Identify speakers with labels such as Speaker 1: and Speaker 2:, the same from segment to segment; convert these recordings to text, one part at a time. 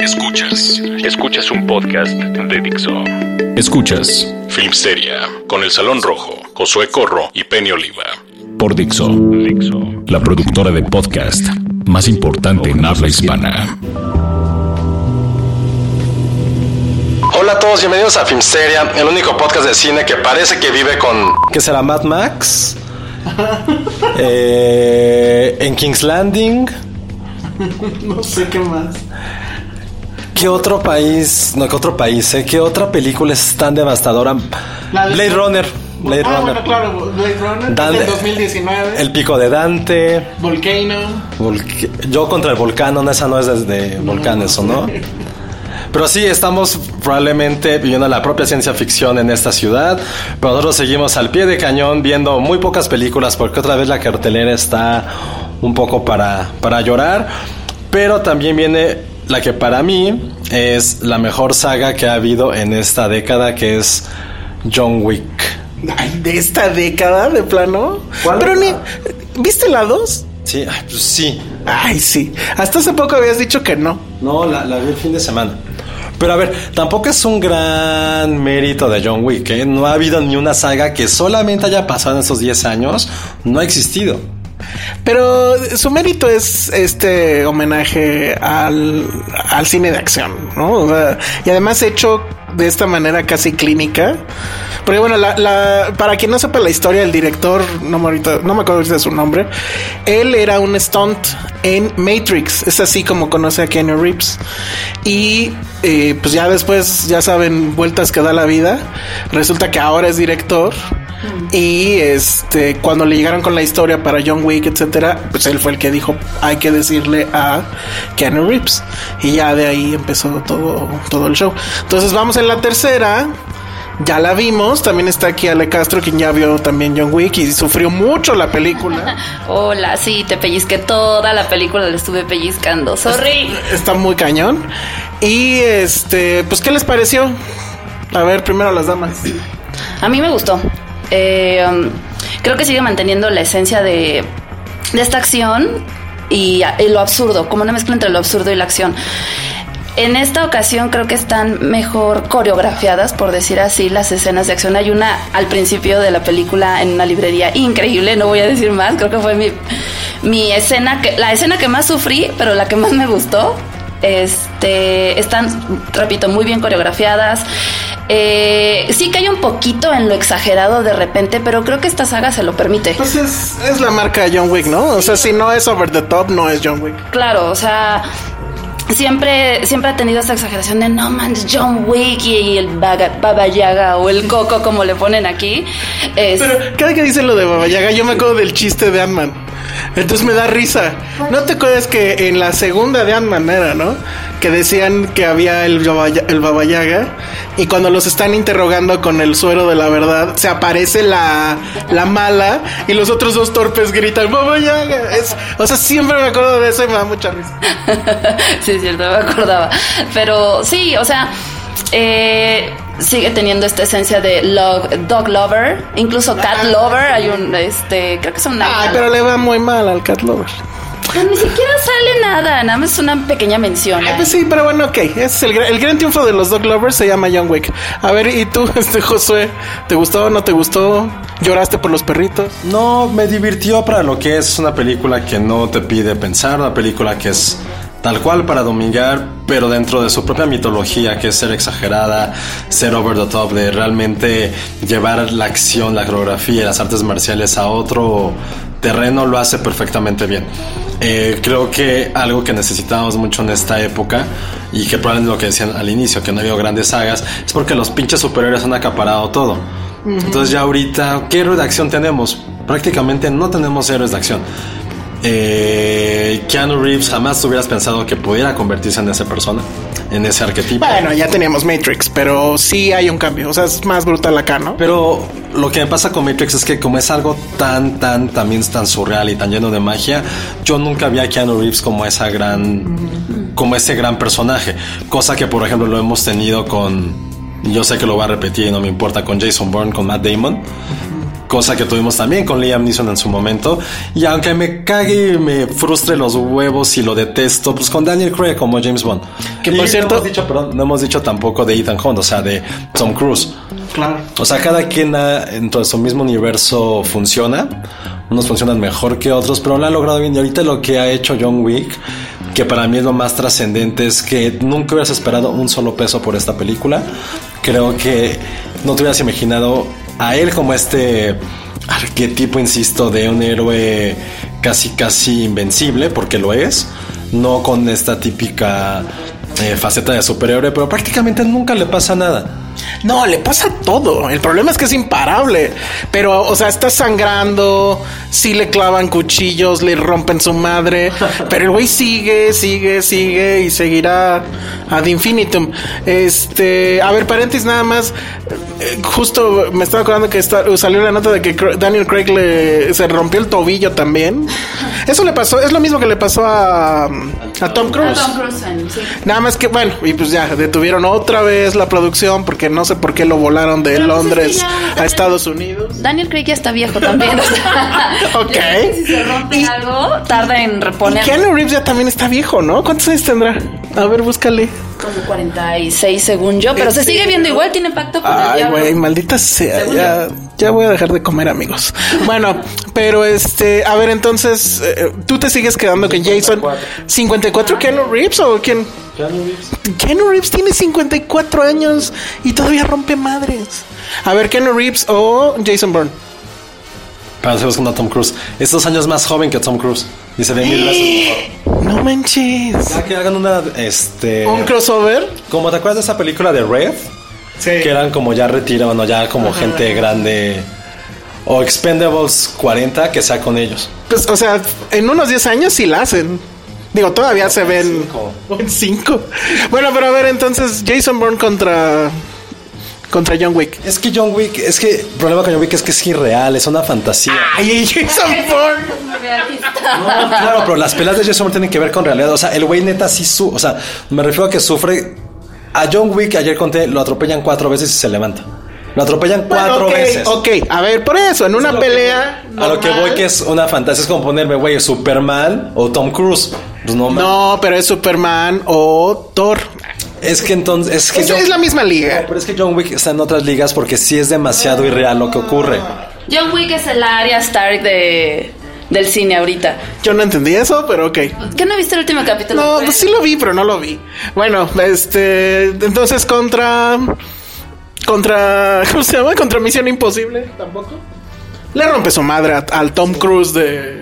Speaker 1: Escuchas, escuchas un podcast de Dixo. Escuchas Filmsteria con El Salón Rojo, Josué Corro y Penny Oliva. Por Dixo, Dixo, la productora de podcast más importante en habla hispana.
Speaker 2: Hola a todos, bienvenidos a Filmsteria, el único podcast de cine que parece que vive con... ¿Qué será? Mad Max. Eh, en King's Landing.
Speaker 3: No sé qué más.
Speaker 2: ¿Qué otro país? No, ¿qué otro país? eh? ¿Qué otra película es tan devastadora?
Speaker 3: La de-
Speaker 2: Blade Runner. Blade
Speaker 3: ah,
Speaker 2: Runner.
Speaker 3: bueno, claro, Blade Runner,
Speaker 2: Dan-
Speaker 3: del 2019.
Speaker 2: El pico de Dante.
Speaker 3: Volcano.
Speaker 2: Volc- Yo contra el volcán, no, esa no es desde volcanes, ¿o no? Pero sí, estamos probablemente viviendo la propia ciencia ficción en esta ciudad, pero nosotros seguimos al pie de cañón viendo muy pocas películas porque otra vez la cartelera está un poco para, para llorar, pero también viene la que para mí es la mejor saga que ha habido en esta década, que es John Wick.
Speaker 3: Ay, de esta década, de plano.
Speaker 2: ¿Cuál?
Speaker 3: Pero ni. ¿Viste la 2?
Speaker 2: Sí, ay, pues sí,
Speaker 3: Ay, sí. Hasta hace poco habías dicho que no.
Speaker 2: No, la, la vi el fin de semana. Pero a ver, tampoco es un gran mérito de John Wick, ¿eh? No ha habido ni una saga que solamente haya pasado en esos 10 años, no ha existido.
Speaker 3: Pero su mérito es este homenaje al, al cine de acción, ¿no? O sea, y además hecho de esta manera casi clínica. Porque bueno, para quien no sepa la historia, el director, no me, ahorita- no me acuerdo de su nombre, él era un stunt en Matrix, es así como conoce a Keanu Reeves. Y eh, pues ya después, ya saben, vueltas que da la vida, resulta que ahora es director. Y este, cuando le llegaron con la historia para John Wick, etcétera, pues él fue el que dijo, hay que decirle a Keanu Reeves. Y ya de ahí empezó todo, todo el show. Entonces vamos en la tercera. Ya la vimos. También está aquí Ale Castro, quien ya vio también John Wick y sufrió mucho la película.
Speaker 4: Hola, sí, te pellizqué toda la película, le estuve pellizcando. Sorry.
Speaker 3: Está muy cañón. Y este, pues, ¿qué les pareció? A ver, primero las damas.
Speaker 4: A mí me gustó. Eh, um, creo que sigue manteniendo la esencia de, de esta acción y, y lo absurdo, como una mezcla entre lo absurdo y la acción. En esta ocasión creo que están mejor coreografiadas, por decir así, las escenas de acción. Hay una al principio de la película en una librería increíble, no voy a decir más, creo que fue mi, mi escena, que, la escena que más sufrí, pero la que más me gustó. Este, están, repito, muy bien coreografiadas. Eh, sí que hay un poquito en lo exagerado de repente, pero creo que esta saga se lo permite.
Speaker 3: Pues es, es la marca de John Wick, ¿no? O sea, si no es over the top, no es John Wick.
Speaker 4: Claro, o sea, siempre, siempre ha tenido esta exageración de no man, es John Wick y el Baga- Baba Yaga o el Coco, como le ponen aquí. Es-
Speaker 3: Pero cada que dicen lo de Baba Yaga, yo me acuerdo del chiste de Ant-Man. Entonces me da risa. ¿No te acuerdas que en la segunda de Ant-Man no? Que decían que había el el Baba Yaga y cuando los están interrogando con el suero de la verdad, se aparece la, la mala y los otros dos torpes gritan Baba. Es, o sea, siempre me acuerdo de eso y me da mucha risa.
Speaker 4: sí, es cierto, me acordaba. Pero sí, o sea, eh, sigue teniendo esta esencia de love- dog lover, incluso cat lover. Hay un, este, creo que es una.
Speaker 3: Ay, pero le va muy mal al Cat Lover.
Speaker 4: Pero ni siquiera sale nada, nada más una pequeña mención.
Speaker 3: Pues sí, pero bueno, ok. Ese es el, gran- el gran triunfo de los Dog Lovers se llama John Wick. A ver, ¿y tú, este Josué? ¿Te gustó o no te gustó? ¿Lloraste por los perritos?
Speaker 2: No, me divirtió para lo que es una película que no te pide pensar, una película que es tal cual para domingar, pero dentro de su propia mitología, que es ser exagerada, ser over the top, de realmente llevar la acción, la coreografía y las artes marciales a otro terreno, lo hace perfectamente bien. Eh, creo que algo que necesitábamos mucho en esta época y que probablemente lo que decían al inicio, que no ha habido grandes sagas, es porque los pinches superiores han acaparado todo. Entonces ya ahorita, ¿qué héroes de acción tenemos? Prácticamente no tenemos héroes de acción. Eh, Keanu Reeves jamás hubieras pensado que pudiera convertirse en esa persona, en ese arquetipo.
Speaker 3: Bueno, ya teníamos Matrix, pero sí hay un cambio. O sea, es más brutal acá, ¿no?
Speaker 2: Pero lo que me pasa con Matrix es que como es algo tan, tan, también tan surreal y tan lleno de magia, yo nunca vi a Keanu Reeves como esa gran, como ese gran personaje. Cosa que, por ejemplo, lo hemos tenido con, yo sé que lo va a repetir y no me importa, con Jason Bourne, con Matt Damon. Cosa que tuvimos también con Liam Neeson en su momento. Y aunque me cague y me frustre los huevos y lo detesto, pues con Daniel Craig como James Bond.
Speaker 3: Que,
Speaker 2: Y
Speaker 3: por cierto-
Speaker 2: No hemos dicho, perdón, no hemos dicho tampoco de Ethan Hunt, o sea, de Tom Cruise.
Speaker 3: Claro.
Speaker 2: O sea, cada quien ha- de su mismo universo funciona. Unos funcionan mejor que otros, pero lo han logrado bien. Y ahorita lo que ha hecho John Wick, que para mí es lo más trascendente, es que nunca hubieras esperado un solo peso por esta película. Creo que no te hubieras imaginado a él como este arquetipo, insisto, de un héroe casi, casi invencible, porque lo es. No con esta típica eh, faceta de superhéroe, pero prácticamente nunca le pasa nada.
Speaker 3: No, le pasa todo. El problema es que es imparable. Pero, o sea, está sangrando. Sí le clavan cuchillos, le rompen su madre. Pero el güey sigue, sigue, sigue y seguirá ad infinitum. Este, a ver, paréntesis nada más. Justo me estaba acordando que está- salió la nota de que Daniel Craig le, se rompió el tobillo también. Eso le pasó, es lo mismo que le pasó a, a Tom Cruise.
Speaker 4: Tom Cruise sí.
Speaker 3: Nada más que, bueno, y pues ya detuvieron otra vez la producción porque no sé por qué lo volaron de
Speaker 4: Pero, pues,
Speaker 3: Londres
Speaker 4: ya-
Speaker 3: a Estados Unidos.
Speaker 4: Daniel Craig ya está viejo también. o sea,
Speaker 3: Ok.
Speaker 4: Si se rompe algo, tarda en reponer.
Speaker 3: Keanu Reeves ya también está viejo, ¿no? ¿Cuántos años tendrá? A ver, búscale.
Speaker 4: Como 46 según yo, pero se sigue viendo igual, tiene pacto con
Speaker 3: Ay, güey, maldita sea. Ya, ya voy a dejar de comer, amigos. Bueno, pero este, a ver, entonces, eh, ¿tú te sigues quedando con Jason? ¿54 Keanu Reeves o quién? Keanu Reeves tiene 54 años y todavía rompe madres. A ver, Keanu Reeves o Jason Bourne.
Speaker 2: Para ser buscando a Tom Cruise. Es dos años más joven que Tom Cruise. Dice de mil veces.
Speaker 3: No manches.
Speaker 2: Ya que hagan una, este...
Speaker 3: ¿Un crossover?
Speaker 2: Como te acuerdas de esa película de Red?
Speaker 3: Sí.
Speaker 2: Que eran como ya retirados, bueno, ya como gente grande. O Expendables 40, que sea con ellos.
Speaker 3: Pues, o sea, en unos 10 años sí la hacen. Digo, todavía se ven en 5. Bueno, pero a ver, entonces, Jason Bourne contra. Contra John Wick.
Speaker 2: Es que John Wick, es que el problema con John Wick es que es irreal, es una fantasía.
Speaker 3: Ay, Jason Bourne.
Speaker 2: No, claro, pero las pelas de Jason Bourne tienen que ver con realidad. O sea, el güey neta sí su, o sea, me refiero a que sufre. A John Wick ayer conté, lo atropellan cuatro veces y se levanta. Lo atropellan cuatro veces.
Speaker 3: Ok, a ver, por eso, en una pelea.
Speaker 2: voy- A lo que voy que es una fantasía, es como ponerme, güey, Superman o Tom Cruise. Pues no,
Speaker 3: No, pero es Superman o Thor.
Speaker 2: Es que entonces, es que
Speaker 3: Es,
Speaker 2: John-
Speaker 3: es la misma liga.
Speaker 2: No, pero es que John Wick está en otras ligas porque sí es demasiado irreal lo que ocurre.
Speaker 4: John Wick es el área Stark de, del cine ahorita.
Speaker 3: Yo no entendí eso, pero ok.
Speaker 4: ¿Qué no viste el último capítulo?
Speaker 3: No, pues sí lo vi, pero no lo vi. Bueno, este, entonces contra, contra, ¿cómo se llama? Contra Misión Imposible, tampoco. Le rompe su madre a- al Tom Cruise de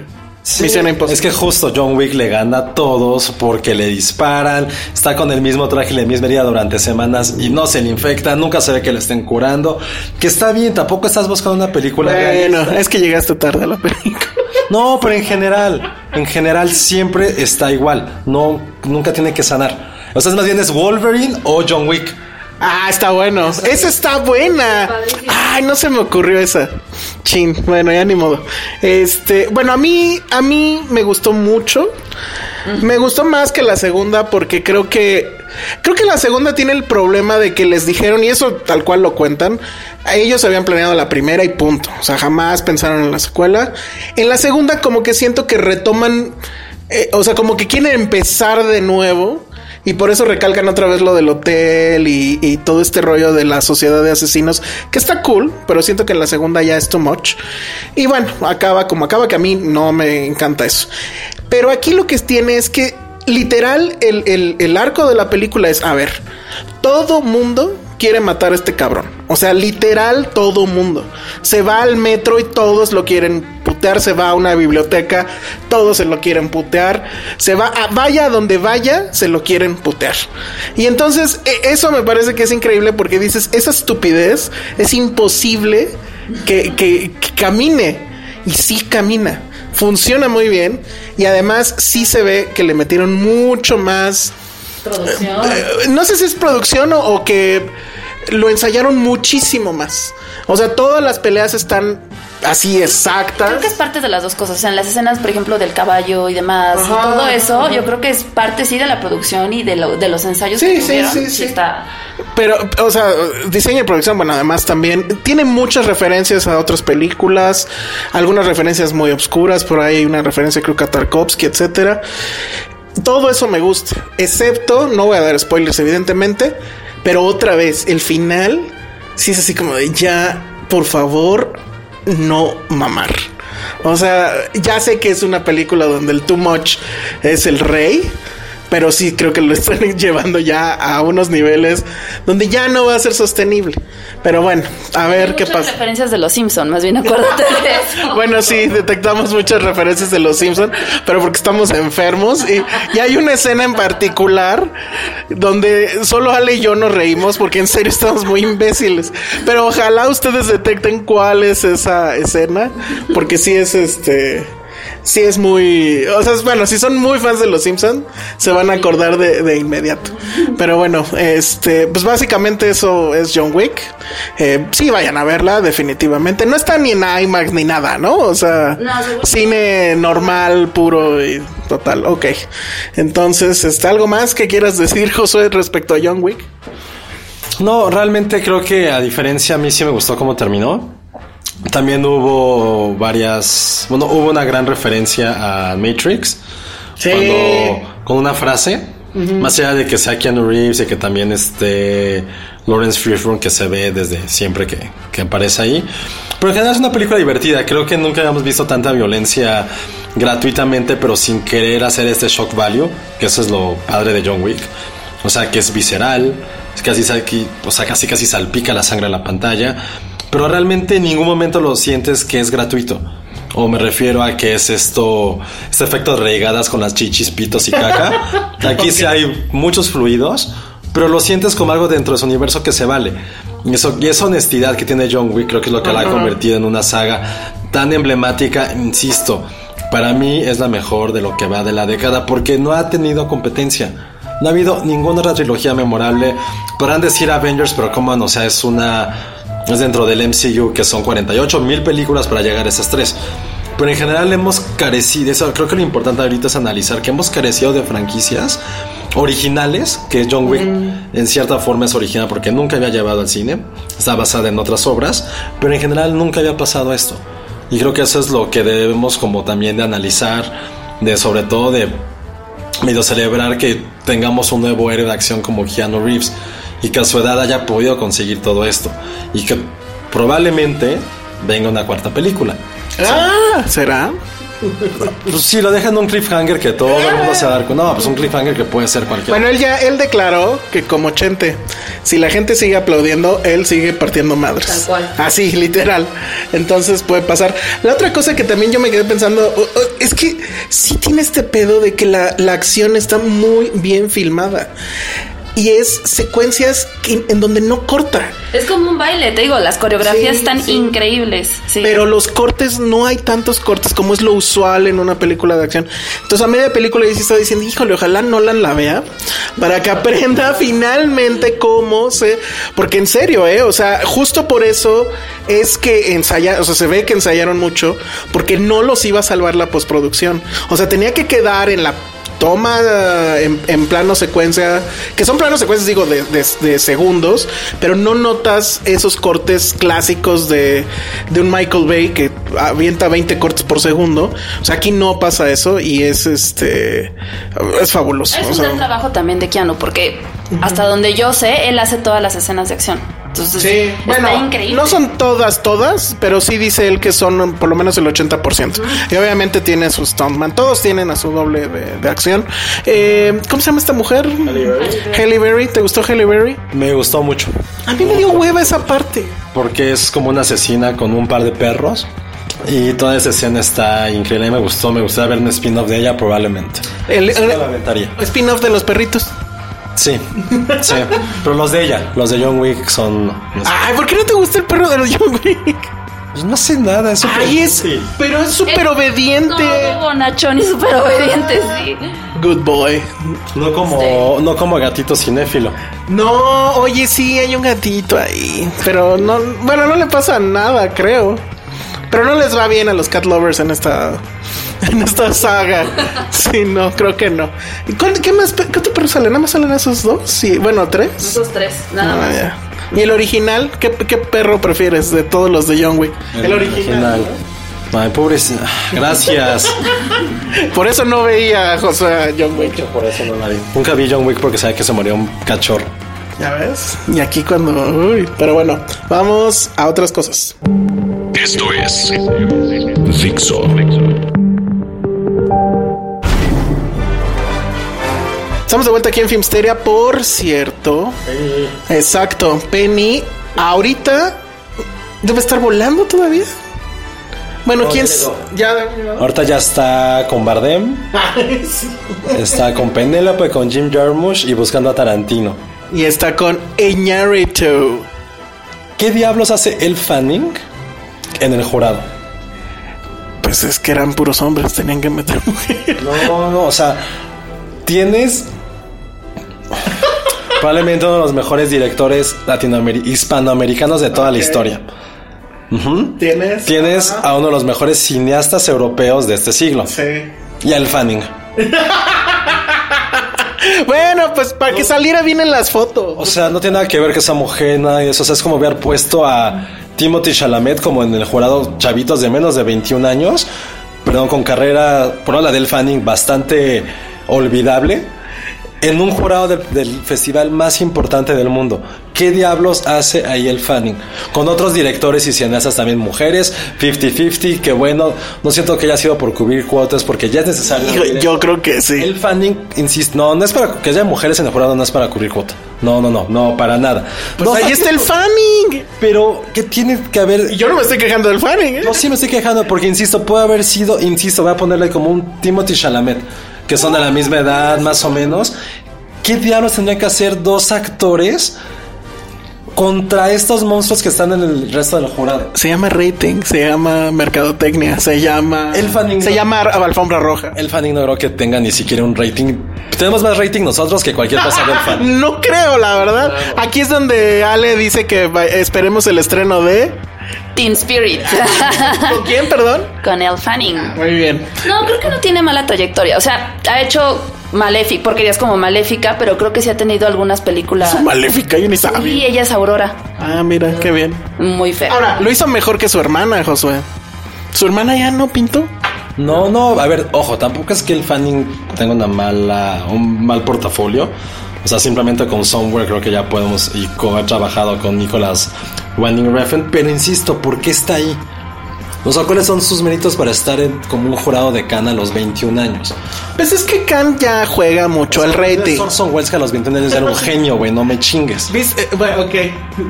Speaker 3: Misión Imposible.
Speaker 2: Es que justo John Wick le gana a todos porque le disparan, está con el mismo traje y la misma herida durante semanas y no se le infecta, nunca se ve que le estén curando. Que está bien, tampoco estás buscando una película
Speaker 3: bueno,
Speaker 2: realista.
Speaker 3: es que llegaste tarde a la película.
Speaker 2: No, pero en general, en general siempre está igual. No, nunca tiene que sanar. O sea, es más bien es Wolverine o John Wick.
Speaker 3: Ah, está bueno. Esa está buena. Ay, no se me ocurrió esa. Chin. Bueno, ya ni modo. Este, bueno, a mí, a mí me gustó mucho. Me gustó más que la segunda porque creo que creo que la segunda tiene el problema de que les dijeron y eso tal cual lo cuentan. Ellos habían planeado la primera y punto. O sea, jamás pensaron en la secuela. En la segunda como que siento que retoman eh, o sea, como que quieren empezar de nuevo. Y por eso recalcan otra vez lo del hotel y, todo este rollo de la sociedad de asesinos, que está cool, pero siento que en la segunda ya es too much. Y bueno, acaba como acaba, que a mí no me encanta eso. Pero aquí lo que tiene es que literal el, el, el arco de la película es, a ver, todo mundo quiere matar a este cabrón. O sea, literal todo mundo. Se va al metro y todos lo quieren putear. Se va a una biblioteca, todos se lo quieren putear. Se va a vaya donde vaya, se lo quieren putear. Y entonces e, eso me parece que es increíble porque dices, esa estupidez es imposible que, que, que camine. Y sí camina. Funciona muy bien. Y además sí se ve que le metieron mucho más
Speaker 4: Producción.
Speaker 3: eh, no sé si es producción o, o que lo ensayaron muchísimo más. O sea, todas las peleas están así exactas.
Speaker 4: Creo que es parte de las dos cosas. O sea, en las escenas, por ejemplo, del caballo y demás,
Speaker 3: Ajá,
Speaker 4: todo eso,
Speaker 3: ajá.
Speaker 4: yo creo que es parte, sí, de la producción y de, lo- de los ensayos
Speaker 3: Sí,
Speaker 4: que
Speaker 3: sí, sí, sí.
Speaker 4: está.
Speaker 3: Pero, o sea, diseño y producción, bueno, además también tiene muchas referencias a otras películas, algunas referencias muy obscuras, por ahí hay una referencia creo que a Tarkovsky, etcétera. Todo eso me gusta, excepto, no voy a dar spoilers evidentemente, pero otra vez, el final sí es así como de ya, por favor, no mamar. O sea, ya sé que es una película donde el too much es el rey, pero sí creo que lo están llevando ya a unos niveles donde ya no va a ser sostenible. Pero bueno, a ver
Speaker 4: Hay
Speaker 3: qué pasa.
Speaker 4: referencias de los Simpson, más bien acuérdate de eso.
Speaker 3: Bueno, sí, detectamos muchas referencias de los Simpson, pero porque estamos enfermos. Y, y hay una escena en particular donde solo Ale y yo nos reímos porque en serio estamos muy imbéciles. Pero ojalá ustedes detecten cuál es esa escena, porque sí es este. Sí es muy... O sea, bueno, si son muy fans de Los Simpson, se van a acordar de, de inmediato. Pero bueno, este... Pues básicamente eso es John Wick. Eh, sí, vayan a verla, definitivamente. No está ni en IMAX ni nada, ¿no? O sea,
Speaker 4: No,
Speaker 3: cine normal, puro y total. Ok. Entonces, este, ¿algo más que quieras decir, Josué, respecto a John Wick?
Speaker 2: No, realmente creo que a diferencia a mí sí me gustó cómo terminó. También hubo varias, bueno, hubo una gran referencia a Matrix.
Speaker 3: Sí.
Speaker 2: Cuando, con una frase, más allá de que sea Keanu Reeves y que también esté Lawrence Fishburne que se ve desde siempre que, que aparece ahí. Pero en general es una película divertida. Creo que nunca habíamos visto tanta violencia gratuitamente, pero sin querer hacer este shock value, que eso es lo padre de John Wick. O sea, que es visceral, es casi, o sea, casi casi salpica la sangre en la pantalla, pero realmente en ningún momento lo sientes que es gratuito. O me refiero a que es esto, este efecto de regadas con las chichis, pitos y caca. Aquí sí hay muchos fluidos, pero lo sientes como algo dentro de su universo que se vale. Y, eso, y esa honestidad que tiene John Wick creo que es lo que la ha convertido en una saga tan emblemática, insisto. Para mí es la mejor de lo que va de la década porque no ha tenido competencia. No ha habido ninguna otra trilogía memorable. Podrán decir Avengers, pero como no, o sea, es una. Es dentro del MCU que son 48 mil películas para llegar a esas tres. Pero en general hemos carecido, eso creo que lo importante ahorita es analizar que hemos carecido de franquicias originales, que John Wick en cierta forma es original porque nunca había llevado al cine, está basada en otras obras, pero en general nunca había pasado esto. Y creo que eso es lo que debemos como también de analizar, de sobre todo de medio celebrar que tengamos un nuevo héroe de acción como Keanu Reeves y que a su edad haya podido conseguir todo esto y que probablemente venga una cuarta película.
Speaker 3: Ah, ¿será?
Speaker 2: Pues sí, lo dejan un cliffhanger que todo el mundo se va a dar cuenta. No, pues un cliffhanger que puede ser cualquier.
Speaker 3: Bueno, él ya, él declaró que como Chente, si la gente sigue aplaudiendo, él sigue partiendo madres.
Speaker 4: Tal cual.
Speaker 3: Así, literal. Entonces puede pasar. La otra cosa que también yo me quedé pensando es que sí tiene este pedo de que la, la acción está muy bien filmada. Y es secuencias que- en donde no corta.
Speaker 4: Es como un baile, te digo, las coreografías
Speaker 3: Sí,
Speaker 4: están
Speaker 3: sí.
Speaker 4: increíbles. Sí.
Speaker 3: Pero los cortes, no hay tantos cortes como es lo usual en una película de acción. Entonces, a media película yo sí estaba diciendo, híjole, ojalá Nolan la vea para que aprenda finalmente cómo se. Porque en serio, ¿eh? O sea, justo por eso es que ensayaron, o sea, se ve que ensayaron mucho porque no los iba a salvar la postproducción. O sea, tenía que quedar en la toma eh, en, en plano secuencia, que son planos secuencias, digo, de, de- de segundos, pero no notas esos cortes clásicos de, de un Michael Bay que avienta 20 cortes por segundo. O sea, aquí no pasa eso y es este. Es fabuloso.
Speaker 4: Es
Speaker 3: o
Speaker 4: un
Speaker 3: sea,
Speaker 4: gran trabajo también de Keanu, porque hasta donde yo sé, él hace todas las escenas de acción. Entonces,
Speaker 3: Sí,
Speaker 4: está
Speaker 3: bueno,
Speaker 4: increíble.
Speaker 3: no son todas, todas, pero sí dice él que son por lo menos el 80%. Y obviamente tiene a su stuntman. Todos tienen a su doble de, de acción. Eh, ¿Cómo se llama esta mujer? Halle Berry. ¿Te gustó Halle Berry?
Speaker 2: Me gustó mucho.
Speaker 3: A mí me dio hueva esa parte.
Speaker 2: Porque es como una asesina con un par de perros. Y toda esa escena está increíble. Me gustó. Me gustaría ver un spin-off de ella, probablemente.
Speaker 3: El, el-
Speaker 2: aventaría.
Speaker 3: spin-off de los perritos.
Speaker 2: Sí, sí. Pero los de ella, los de John Wick son. no sé,
Speaker 3: Ay, ¿por qué no te gusta el perro de los John Wick?
Speaker 2: pues no sé nada. Es súper-
Speaker 3: Ay, es,
Speaker 2: Sí.
Speaker 3: pero es súper obediente.
Speaker 4: Todo bonachón y súper obediente, sí.
Speaker 3: Good boy.
Speaker 2: No como, no como gatito cinéfilo.
Speaker 3: No, oye, sí, hay un gatito ahí. Pero no, bueno, no le pasa nada, creo. Pero no les va bien a los cat lovers en esta, en esta saga. Sí, no, creo que no. ¿Y cuál- qué más, qué otro perro sale? ¿Nada más salen esos dos? Sí, bueno, tres.
Speaker 4: Esos tres, nada
Speaker 3: Ah,
Speaker 4: más.
Speaker 3: ya. ¿Y el original? ¿Qué, qué perro prefieres de todos los de John Wick? El, original.
Speaker 2: Ay, pobrecita. Gracias.
Speaker 3: Por eso no veía a José a John Wick.
Speaker 2: Por eso no la vi. Nunca vi John Wick porque sabía que se murió un cachorro.
Speaker 3: ¿Ya ves? Y aquí cuando... Uy, pero bueno, vamos a otras cosas.
Speaker 1: Esto es Dixo.
Speaker 3: Estamos de vuelta aquí en Filmsteria, por cierto. Exacto. Penny, ahorita debe estar volando todavía. Bueno,
Speaker 2: No,
Speaker 3: ¿quién?
Speaker 2: ya
Speaker 3: s-
Speaker 2: llegó.
Speaker 3: Ya.
Speaker 2: Ahorita ya está con Bardem,
Speaker 3: Sí.
Speaker 2: está con Penélope, con Jim Jarmusch y buscando a Tarantino.
Speaker 3: Y está con Eñarito.
Speaker 2: ¿Qué diablos hace el Fanning en el jurado?
Speaker 3: Pues es que eran puros hombres, tenían que meter mujeres.
Speaker 2: No, no, o sea, tienes probablemente uno de los mejores directores hispanoamericanos de toda la historia.
Speaker 3: ¿Tienes?
Speaker 2: Tienes a uno de los mejores cineastas europeos de este siglo.
Speaker 3: Sí.
Speaker 2: Y al Fanning.
Speaker 3: Bueno, pues para que saliera bien en las fotos.
Speaker 2: O sea, no tiene nada que ver que esa mujer, nada de eso. O sea, es como haber puesto a Timothy Chalamet como en el jurado chavitos de menos de 21 años. Perdón, con carrera, por la del Fanning, bastante olvidable. En un jurado del, del festival más importante del mundo. ¿Qué diablos hace ahí el Fanning? Con otros directores y cineastas también mujeres, 50-50, que bueno, no siento que haya sido por cubrir cuotas porque ya es necesario.
Speaker 3: Yo, yo creo que sí.
Speaker 2: El fanning, insisto, no, no es para que haya mujeres en el jurado, no es para cubrir cuota. No, no, no, no, para nada.
Speaker 3: Pues
Speaker 2: no,
Speaker 3: ahí está el fanning.
Speaker 2: Pero, ¿qué tiene que haber?
Speaker 3: Yo no me estoy quejando del fanning, ¿eh?
Speaker 2: No, sí me estoy quejando porque, insisto, puede haber sido, insisto, voy a ponerle como un Timothy Chalamet, que son de la misma edad, más o menos. ¿Qué diablos tendrían que hacer dos actores contra estos monstruos que están en el resto del jurado?
Speaker 3: Se llama rating, se llama mercadotecnia, se llama.
Speaker 2: El fanning
Speaker 3: Se llama alfombra roja.
Speaker 2: El fanning no creo que tenga ni siquiera un rating. Tenemos más rating nosotros que cualquier cosa del fan.
Speaker 3: No creo, la verdad. Aquí es donde Ale dice que esperemos el estreno de.
Speaker 4: Teen Spirit.
Speaker 3: ¿Con quién, perdón?
Speaker 4: Con El Fanning.
Speaker 3: Muy bien.
Speaker 4: No, creo que no tiene mala trayectoria. O sea, ha hecho Maléfica, porque ella es como Maléfica, pero creo que sí ha tenido algunas películas.
Speaker 3: Maléfica, yo ni
Speaker 4: Sí,
Speaker 3: sabía.
Speaker 4: ella es Aurora.
Speaker 3: Ah, mira, qué bien.
Speaker 4: Muy fea.
Speaker 3: Ahora, lo hizo mejor que su hermana, Josué. Su hermana ya no pintó.
Speaker 2: No, no, a ver, ojo, tampoco es que el fanning tenga una mala, un mal portafolio. O sea, simplemente con Somewhere creo que ya podemos y haber trabajado con Nicolas Winding Refn. Pero insisto, ¿por qué está ahí? O sea, ¿cuáles son sus méritos para estar en- como un jurado de Cannes a los 21 años?
Speaker 3: Pues es que Khan ya juega mucho al rating.
Speaker 2: Orson Welles que a los 21 años era un genio, güey, no me chingues.
Speaker 3: ¿Viste? Eh, Bueno, ok.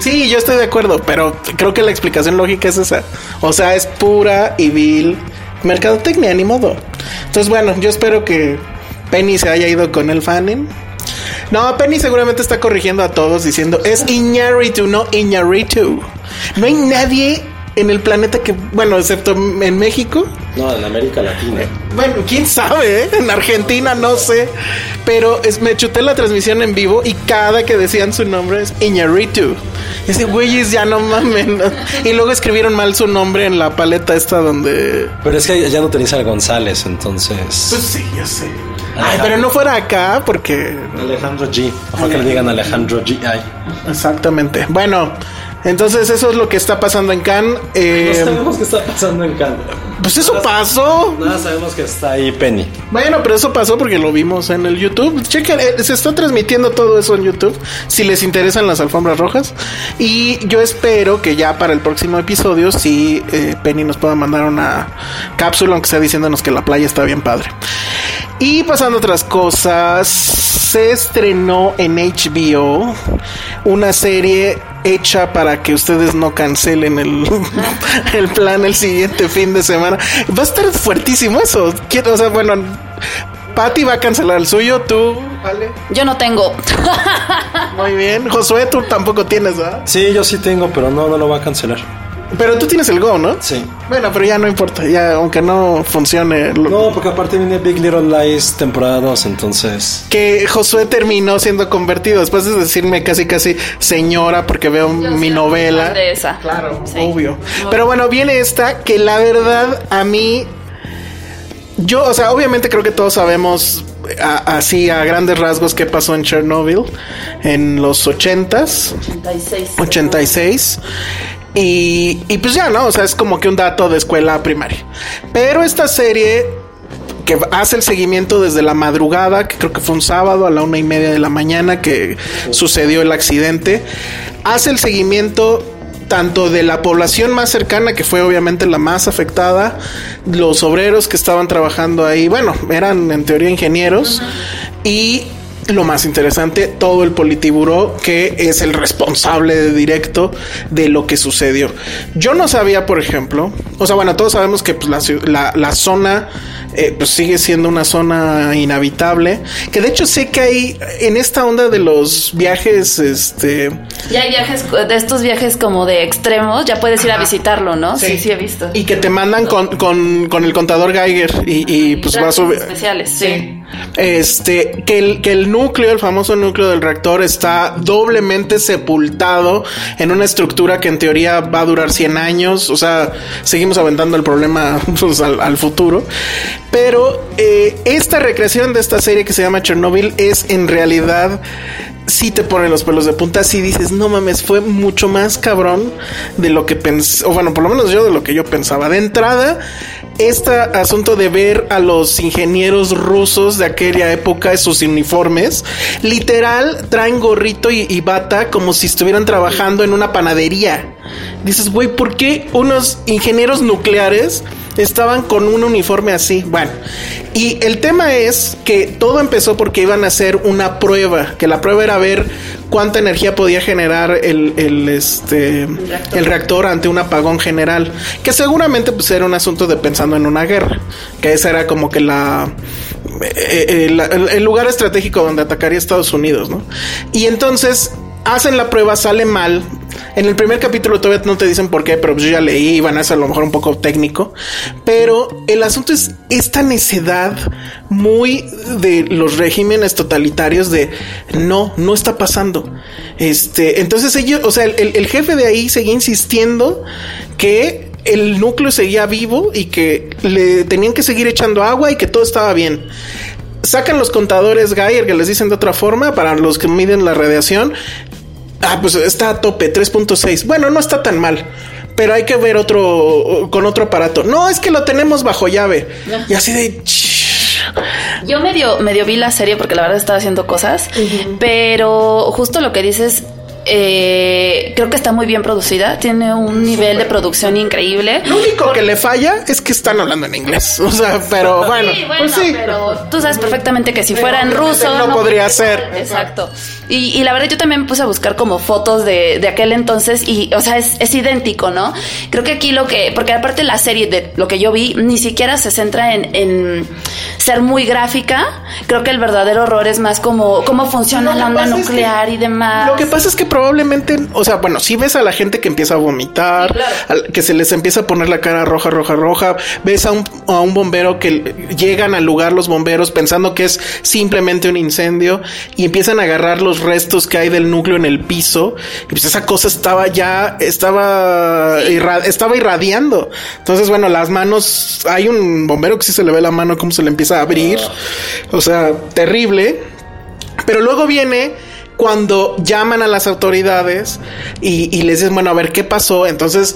Speaker 3: Sí, yo estoy de acuerdo, pero creo que la explicación lógica es esa. O sea, es pura y vil mercadotecnia, ni modo. Entonces, bueno, yo espero que Penny se haya ido con el fanning. No, Penny seguramente está corrigiendo a todos diciendo es Iñárritu, no Iñárritu. No hay nadie en el planeta que, bueno, excepto en México,
Speaker 2: No, en América Latina.
Speaker 3: bueno, quién sabe, ¿eh? en Argentina no sé, pero es, me chuté la transmisión en vivo y cada que decían su nombre es Iñarritu. Y ese güeyes ya no mamen. Y luego escribieron mal su nombre en la paleta esta donde.
Speaker 2: Pero es que ya no tenéis al González, entonces.
Speaker 3: Pues sí, ya sé. Ay, pero no fuera acá porque...
Speaker 2: Alejandro G. Mejor que le digan Alejandro G. Ay.
Speaker 3: Exactamente. Bueno, entonces eso es lo que está pasando en Cannes. Eh,
Speaker 2: no sabemos qué está pasando en Cannes.
Speaker 3: Pues eso pasó.
Speaker 2: Nada, sabemos que está ahí Penny.
Speaker 3: Bueno, pero eso pasó porque lo vimos en el YouTube. Chequen, eh, se está transmitiendo todo eso en YouTube. Si les interesan las alfombras rojas. Y yo espero que ya para el próximo episodio, si eh, Penny nos pueda mandar una cápsula, aunque sea diciéndonos que la playa está bien padre. Y pasando a otras cosas, se estrenó en HBO una serie hecha para que ustedes no cancelen el, el plan el siguiente fin de semana. Va a estar fuertísimo eso. Quiero, o sea, bueno, Patty va a cancelar el suyo, tú, ¿vale?
Speaker 4: Yo no tengo.
Speaker 3: Muy bien. Josué, tú tampoco tienes, ¿verdad?
Speaker 2: Sí, yo sí tengo, pero no, no lo va a cancelar.
Speaker 3: Pero tú tienes el Go, ¿no?
Speaker 2: Sí.
Speaker 3: Bueno, pero ya no importa, ya aunque no funcione. lo-
Speaker 2: No, porque aparte viene Big Little Lies temporada 2, entonces.
Speaker 3: Que Josué terminó siendo convertido después de decirme casi casi señora porque veo mi novela.
Speaker 4: De esa.
Speaker 3: Claro,
Speaker 4: Sí.
Speaker 3: obvio. Pero bueno, viene esta que la verdad a mí. Yo, o sea, obviamente creo que todos sabemos a- así a grandes rasgos qué pasó en Chernobyl en los 80s,
Speaker 4: 86.
Speaker 3: 86. Y, y pues ya, ¿no? O sea, es como que un dato de escuela primaria. Pero esta serie que hace el seguimiento desde la madrugada, que creo que fue un sábado a la una y media de la mañana que sucedió el accidente, hace el seguimiento tanto de la población más cercana, que fue obviamente la más afectada, los obreros que estaban trabajando ahí, bueno, eran en teoría ingenieros, y lo más interesante, todo el politiburó que es el responsable directo de lo que sucedió. Yo no sabía, por ejemplo, o sea, bueno, todos sabemos que pues, la zona eh, pues sigue siendo una zona inhabitable, que de hecho sé que hay en esta onda de los viajes, este...
Speaker 4: Ya hay viajes, de estos viajes como de extremos, ya puedes ir a visitarlo, ¿no? Sí, sí, he visto.
Speaker 3: Y que te mandan con, con- con el contador Geiger y, y, pues va a subir.
Speaker 4: especiales, sí.
Speaker 3: Este, que el, que el núcleo, el famoso núcleo del reactor está doblemente sepultado en una estructura que en teoría va a durar 100 años. O sea, seguimos aventando el problema pues, al, al futuro. Pero eh, esta recreación de esta serie que se llama Chernobyl es en realidad sí te pone los pelos de punta, si dices, no mames, fue mucho más cabrón de lo que pensé, o bueno, por lo menos yo de lo que yo pensaba. De entrada, este asunto de ver a los ingenieros rusos de aquella época, sus uniformes, literal traen gorrito y, y bata como si estuvieran trabajando en una panadería. Dices, güey, ¿por qué unos ingenieros nucleares estaban con un uniforme así? Bueno, y el tema es que todo empezó porque iban a hacer una prueba, que la prueba era ver cuánta energía podía generar el, el, este, el reactor ante un apagón general, que seguramente pues era un asunto de pensando en una guerra, que esa era como que la, eh, eh, la- el, el lugar estratégico donde atacaría Estados Unidos, ¿no? Y entonces hacen la prueba, sale mal. En el primer capítulo todavía no te dicen por qué, pero yo ya leí, van a ser a lo mejor un poco técnico. Pero el asunto es esta necedad muy de los regímenes totalitarios de no, no está pasando. Este, entonces ellos, o sea, el jefe de ahí seguía insistiendo que el núcleo seguía vivo y que le tenían que seguir echando agua y que todo estaba bien sacan los contadores Geiger que les dicen de otra forma para los que miden la radiación. Ah, pues está a tope, 3.6. Bueno, no está tan mal. Pero hay que ver otro con otro aparato. No, es que lo tenemos bajo llave. Y así de
Speaker 4: Yo medio, medio vi la serie porque la verdad estaba haciendo cosas, pero justo lo que dices, eh, creo que está muy bien producida, tiene un nivel de producción increíble.
Speaker 3: Lo único que le falla es que están hablando en inglés. O sea, pero bueno,
Speaker 4: Sí, bueno,
Speaker 3: pues sí.
Speaker 4: pero tú sabes perfectamente que si
Speaker 3: Pero
Speaker 4: fuera en ruso
Speaker 3: no podría ser.
Speaker 4: Exacto. Y, y la verdad yo también me puse a buscar como fotos de, de aquel entonces y, o sea, es, es idéntico, ¿no? Creo que aquí lo que, porque aparte la serie de lo que yo vi ni siquiera se centra en, en ser muy gráfica. Creo que el verdadero horror es más como cómo funciona la onda
Speaker 3: pasa es que-
Speaker 4: nuclear y demás.
Speaker 3: Lo que pasa es que probablemente, o sea, bueno, si ves a la gente que empieza a vomitar, que se les empieza a poner la cara roja, roja, roja, ves a un, a un bombero que llegan al lugar los bomberos pensando que es simplemente un incendio y empiezan a agarrar los restos que hay del núcleo en el piso y pues esa cosa estaba ya, estaba, estaba irradiando. Entonces, bueno, las manos, hay un bombero que sí se le ve la mano como se le empieza a abrir, o sea, terrible. Pero luego viene cuando llaman a las autoridades y, les dicen, bueno, a ver qué pasó. Entonces,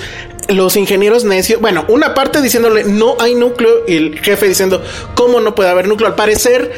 Speaker 3: los ingenieros necios, bueno, una parte diciéndole no hay núcleo y el jefe diciendo, ¿cómo no puede haber núcleo? Al parecer,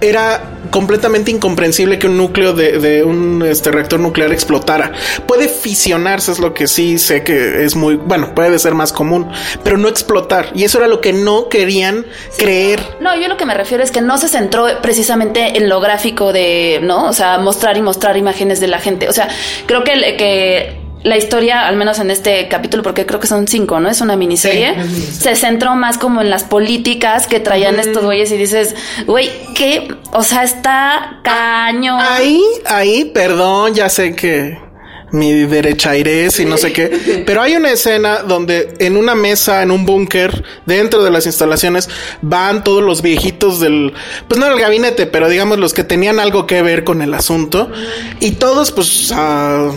Speaker 3: era completamente incomprensible que un núcleo de, un este, reactor nuclear explotara. Puede fisionarse, es lo que sí sé que es muy, bueno, puede ser más común, pero no explotar. Y eso era lo que no querían creer.
Speaker 4: No, yo lo que me refiero es que no se centró precisamente en lo gráfico de, ¿no? O sea, mostrar y mostrar imágenes de la gente. O sea, creo que, que la historia, al menos en este capítulo, porque creo que son cinco, ¿no? Es una miniserie. se centró más como en las políticas que traían estos güeyes y dices, güey, ¿qué? O sea, está caño.
Speaker 3: Ahí, ahí, perdón, ya sé que mi derecha y no sé qué. Pero hay una escena donde en una mesa, en un búnker, dentro de las instalaciones, van todos los viejitos del, pues no del gabinete, pero digamos los que tenían algo que ver con el asunto. Y todos, pues, a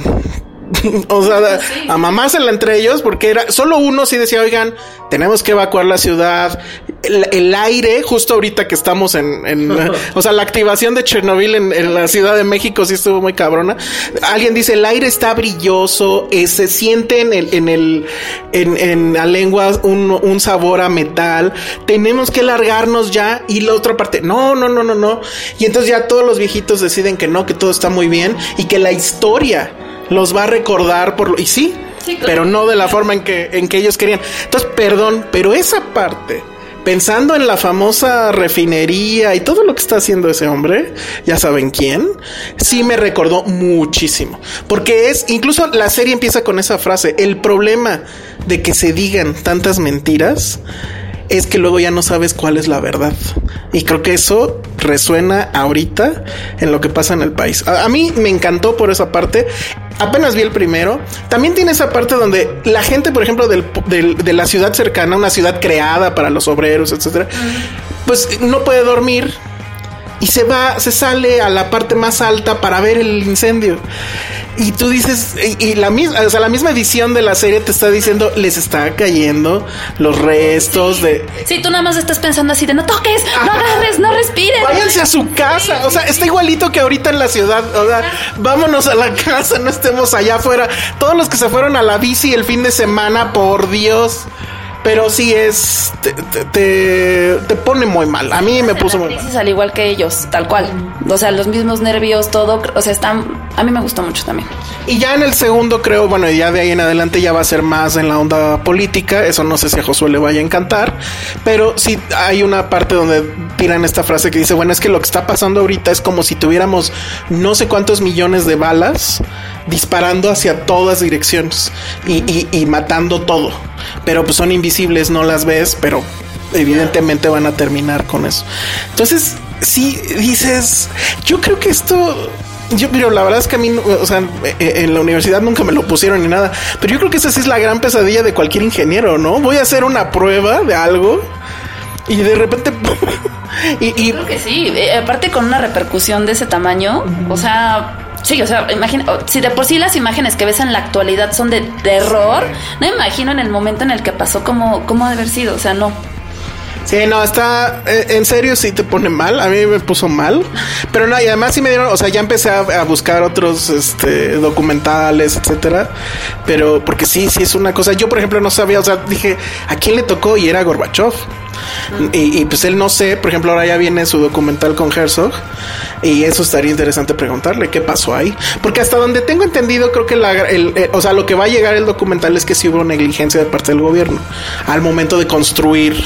Speaker 3: o sea, a mamársela entre ellos, porque era solo uno sí decía, oigan, tenemos que evacuar la ciudad. El, aire, justo ahorita que estamos en, o sea, la activación de Chernobyl en, la Ciudad de México sí estuvo muy cabrona. Alguien dice, el aire está brilloso, eh, se siente en el, en el, en, la lengua un, un sabor a metal. Tenemos que largarnos ya. Y la otra parte, no, no, no, no, no. Y entonces ya todos los viejitos deciden que no, que todo está muy bien y que la historia los va a recordar por lo... Y sí, pero no de la forma en que, en que ellos querían. Entonces, perdón, pero esa parte, pensando en la famosa refinería y todo lo que está haciendo ese hombre, ya saben quién, sí me recordó muchísimo. Porque es, incluso la serie empieza con esa frase, el problema de que se digan tantas mentiras es que luego ya no sabes cuál es la verdad. Y creo que eso resuena ahorita en lo que pasa en el país. A, mí me encantó por esa parte. Apenas vi el primero. También tiene esa parte donde la gente, por ejemplo, de la ciudad cercana, una ciudad creada para los obreros, etcétera, pues no puede dormir y se va, se sale a la parte más alta para ver el incendio. Y tú dices, y, la misma, o sea, la misma edición de la serie te está diciendo, les está cayendo los restos de.
Speaker 4: Sí, tú nada más estás pensando así de no toques, no agarres, no respires.
Speaker 3: Váyanse a su casa. O sea, está igualito que ahorita en la ciudad. O sea, vámonos a la casa, no estemos allá afuera. Todos los que se fueron a la bici el fin de semana, por Dios pero sí es te, te, pone muy mal. A mí me puso muy mal.
Speaker 4: Al igual que ellos, tal cual. O sea, los mismos nervios, todo. O sea, están. A mí me gustó mucho también.
Speaker 3: Y ya en el segundo, creo, bueno, ya de ahí en adelante ya va a ser más en la onda política. Eso no sé si a Josué le vaya a encantar. Pero sí hay una parte donde tiran esta frase que dice: Bueno, es que lo que está pasando ahorita es como si tuviéramos no sé cuántos millones de balas disparando hacia todas direcciones y, y, y matando todo. Pero pues son invisibles, no las ves, pero evidentemente van a terminar con eso. Entonces, si dices, yo creo que esto yo, pero la verdad es que a mí, o sea, e, e, en la universidad nunca me lo pusieron ni nada. Pero yo creo que esa sí es la gran pesadilla de cualquier ingeniero, ¿no? Voy a hacer una prueba de algo y de repente.
Speaker 4: y, Creo que sí. Eh, aparte, con una repercusión de ese tamaño, o sea Sí, o sea, imagina, si de por sí las imágenes que ves en la actualidad son de terror, no imagino en el momento en el que pasó cómo, cómo haber sido, o sea, no.
Speaker 3: Sí, no, está, eh, en serio sí te pone mal, a mí me puso mal, pero no, y además sí me dieron, o sea, ya empecé a, buscar otros este, documentales, etcétera, pero porque sí, sí es una cosa, yo por ejemplo no sabía, o sea, dije, ¿a quién le tocó? Y era Gorbachev. Y, pues él no sé, por ejemplo, ahora ya viene su documental con Herzog y eso estaría interesante preguntarle qué pasó ahí. Porque hasta donde tengo entendido, creo que la, el, eh, o sea, lo que va a llegar el documental es que sí hubo negligencia de parte del gobierno al momento de construir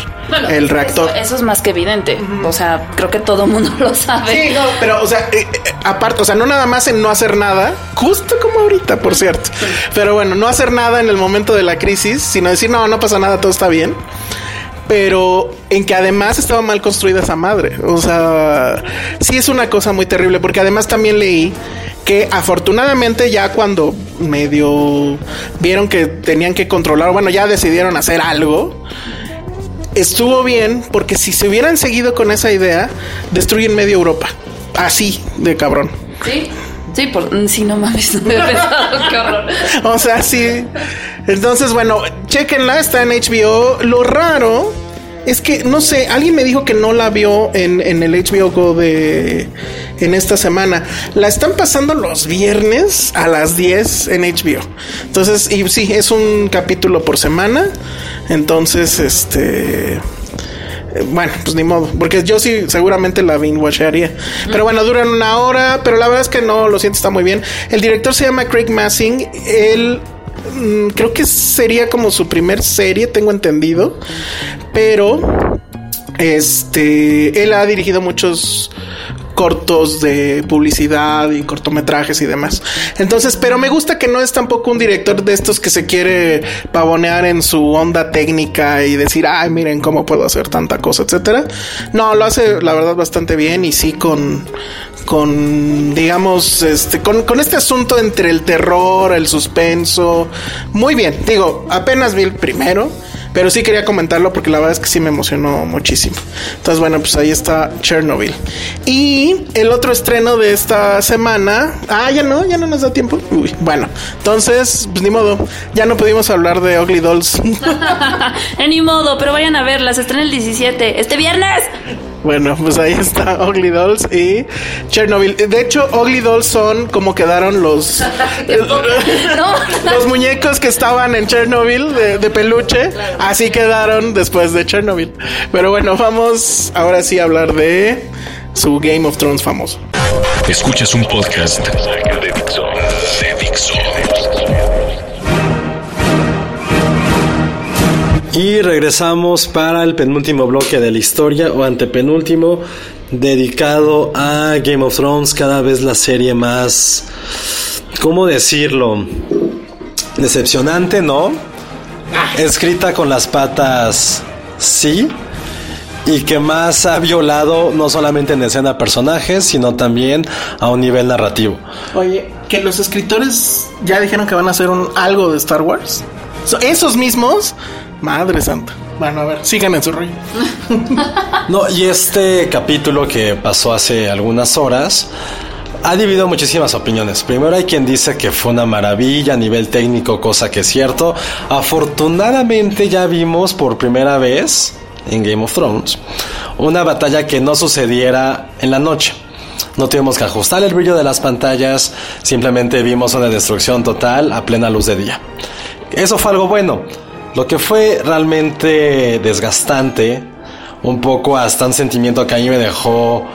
Speaker 3: el reactor.
Speaker 4: Eso, es más que evidente. O sea, creo que todo el mundo lo sabe.
Speaker 3: Sí, no, pero, o sea, eh, eh, aparte, o sea, no nada más en no hacer nada, justo como ahorita, por cierto. Pero bueno, no hacer nada en el momento de la crisis, sino decir, no, no pasa nada, todo está bien pero en que además estaba mal construida esa madre. O sea, sí es una cosa muy terrible, porque además también leí que afortunadamente ya cuando medio vieron que tenían que controlar, bueno, ya decidieron hacer algo, estuvo bien porque si se hubieran seguido con esa idea, destruyen media Europa. Así de cabrón.
Speaker 4: Sí. Sí, por, mm, sí, no mames, no me he pensado, qué horror.
Speaker 3: O sea, sí. Entonces, bueno, chequenla, está en HBO. Lo raro es que, no sé, alguien me dijo que no la vio en, en el HBO Go de en esta semana. La están pasando los viernes a las 10 en HBO. Entonces, y sí, es un capítulo por semana. Entonces, este bueno, pues ni modo, porque yo sí seguramente la binge-watcharía. Pero bueno, duran una hora, pero la verdad es que no, lo siento, está muy bien. El director se llama Craig Massing. Él mm, creo que sería como su primer serie, tengo entendido. Pero este, él ha dirigido muchos cortos de publicidad y cortometrajes y demás. Entonces, pero me gusta que no es tampoco un director de estos que se quiere pavonear en su onda técnica y decir, ay, miren cómo puedo hacer tanta cosa, etcétera. No, lo hace la verdad bastante bien y sí con, con digamos, este, con, con este asunto entre el terror, el suspenso. Muy bien, digo, apenas vi el primero. Pero sí quería comentarlo porque la verdad es que sí me emocionó muchísimo. Entonces, bueno, pues ahí está Chernobyl. Y el otro estreno de esta semana. Ah, ya no, ya no nos da tiempo. Uy, bueno, entonces, pues ni modo. Ya no pudimos hablar de Ugly Dolls.
Speaker 4: ni modo, pero vayan a verla. Se estrena el 17. Este viernes.
Speaker 3: Bueno, pues ahí está Ugly Dolls y Chernobyl. De hecho, Ugly Dolls son como quedaron los los muñecos que estaban en Chernobyl de, peluche. Así quedaron después de Chernobyl. Pero bueno, vamos ahora sí a hablar de su Game of Thrones famoso.
Speaker 1: Escuchas un podcast de
Speaker 2: Y regresamos para el penúltimo bloque de la historia o antepenúltimo dedicado a Game of Thrones, cada vez la serie más, ¿cómo decirlo? Decepcionante, ¿no? Escrita con las patas, sí. Y que más ha violado no solamente en escena personajes, sino también a un nivel narrativo.
Speaker 3: Oye, que los escritores ya dijeron que van a hacer un, algo de Star Wars. esos mismos Madre santa. Bueno, a ver, sigan en su rollo.
Speaker 2: no, y este capítulo que pasó hace algunas horas ha dividido muchísimas opiniones. Primero hay quien dice que fue una maravilla a nivel técnico, cosa que es cierto. Afortunadamente ya vimos por primera vez en Game of Thrones una batalla que no sucediera en la noche. No tuvimos que ajustar el brillo de las pantallas, simplemente vimos una destrucción total a plena luz de día. Eso fue algo bueno. Lo que fue realmente desgastante, un poco hasta un sentimiento que a mí me dejó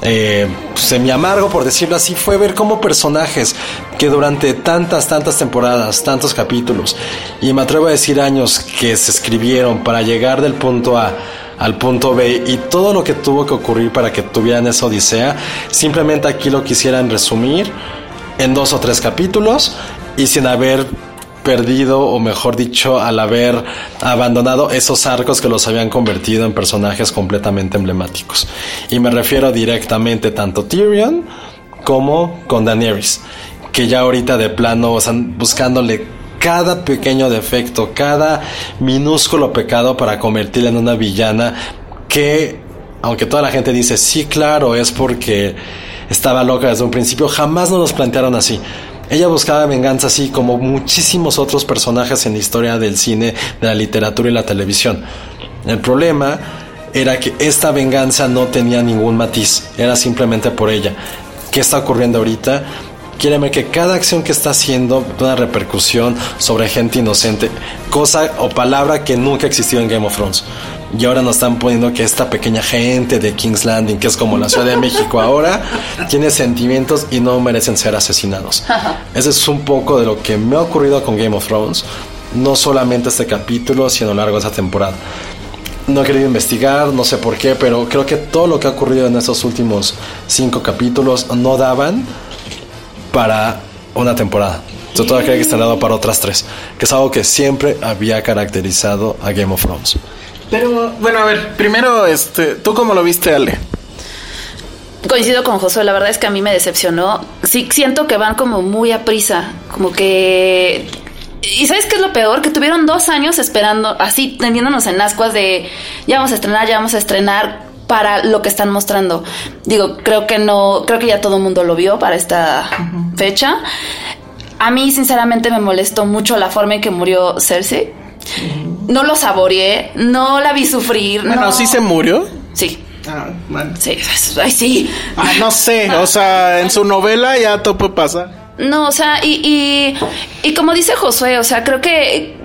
Speaker 2: eh, semi amargo, por decirlo así, fue ver cómo personajes que durante tantas, tantas temporadas, tantos capítulos, y me atrevo a decir años que se escribieron para llegar del punto A al punto B y todo lo que tuvo que ocurrir para que tuvieran esa odisea, simplemente aquí lo quisieran resumir en dos o tres capítulos y sin haber perdido, o mejor dicho, al haber abandonado esos arcos que los habían convertido en personajes completamente emblemáticos. Y me refiero directamente tanto Tyrion como con Daenerys, que ya ahorita de plano están buscándole cada pequeño defecto, cada minúsculo pecado para convertirla en una villana que, aunque toda la gente dice, sí, claro, es porque estaba loca desde un principio, jamás nos los plantearon así. Ella buscaba venganza así como muchísimos otros personajes en la historia del cine, de la literatura y la televisión. El problema era que esta venganza no tenía ningún matiz, era simplemente por ella. ¿Qué está ocurriendo ahorita? Quiereme que cada acción que está haciendo una repercusión sobre gente inocente, cosa o palabra que nunca existió en Game of Thrones. Y ahora nos están poniendo que esta pequeña gente de King's Landing, que es como la Ciudad de México ahora, tiene sentimientos y no merecen ser asesinados. Ese es un poco de lo que me ha ocurrido con Game of Thrones. No solamente este capítulo, sino a lo largo de esta temporada. No he querido investigar, no sé por qué, pero creo que todo lo que ha ocurrido en estos últimos cinco capítulos no daban para una temporada. Yo todavía creo que está dado para otras tres, que es algo que siempre había caracterizado a Game of Thrones.
Speaker 3: Pero, bueno, a ver, primero, este, ¿tú cómo lo viste, Ale?
Speaker 4: coincido con Josué, la verdad es que a mí me decepcionó. Sí, siento que van como muy a prisa, como que... ¿Y sabes qué es lo peor? Que tuvieron dos años esperando, así, teniéndonos en ascuas de ya vamos a estrenar, ya vamos a estrenar para lo que están mostrando. Digo, creo que no, creo que ya todo el mundo lo vio para esta fecha. A mí, sinceramente, me molestó mucho la forma en que murió Cersei. No lo saboreé, no la vi sufrir.
Speaker 3: Bueno,
Speaker 4: no.
Speaker 3: sí se murió.
Speaker 4: Sí,
Speaker 3: Ah, bueno.
Speaker 4: sí, ay, sí.
Speaker 3: Ah, no sé, o sea, en su novela ya todo puede pasar.
Speaker 4: No, o sea, y, y, y como dice Josué, o sea, creo que,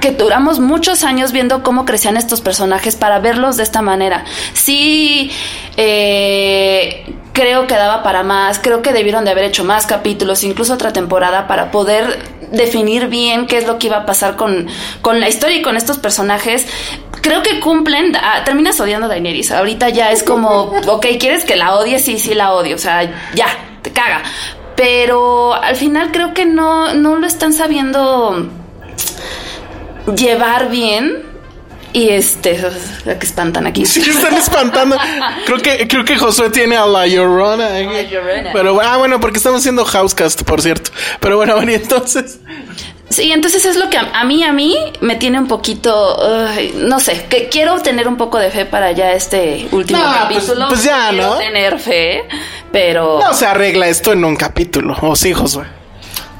Speaker 4: que duramos muchos años viendo cómo crecían estos personajes para verlos de esta manera. Sí, eh, creo que daba para más, creo que debieron de haber hecho más capítulos, incluso otra temporada, para poder definir bien qué es lo que iba a pasar con, con la historia y con estos personajes. Creo que cumplen, ah, terminas odiando a Daenerys. Ahorita ya es como, ok, ¿quieres que la odie? Sí, sí la odio. O sea, ya, te caga. Pero al final creo que no, no lo están sabiendo llevar bien. Y este, la que espantan aquí.
Speaker 3: Sí, están espantando. Creo que, creo que Josué tiene a la Llorona.
Speaker 4: La Llorona.
Speaker 3: Pero, ah, bueno, porque estamos haciendo Housecast, por cierto. Pero bueno, bueno, y entonces.
Speaker 4: Sí, entonces es lo que a, a mí, a mí me tiene un poquito, no sé, que quiero tener un poco de fe para ya este último
Speaker 3: No, pues-
Speaker 4: capítulo.
Speaker 3: pues ya,
Speaker 4: Quiero
Speaker 3: ¿no?
Speaker 4: tener fe, pero
Speaker 3: No se arregla esto en un capítulo. ¿O sí, Josué?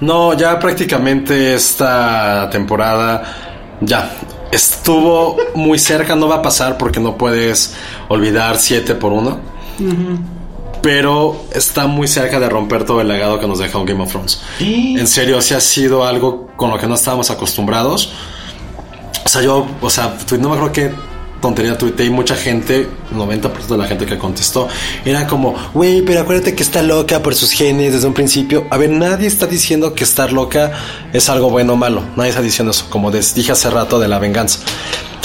Speaker 2: No, ya prácticamente esta temporada ya estuvo muy cerca, no va a pasar porque no puedes olvidar 7 por 1. Pero está muy cerca de romper todo el legado que nos deja un Game of Thrones. En serio, sí ha sido algo con lo que no estábamos acostumbrados. O sea, yo, o sea, no me acuerdo qué tontería tuiteé y mucha gente, 90% de la gente que contestó, era como, güey, pero acuérdate que está loca por sus genes desde un principio. A ver, nadie está diciendo que estar loca es algo bueno o malo. Nadie está diciendo eso, como des- dije hace rato de la venganza.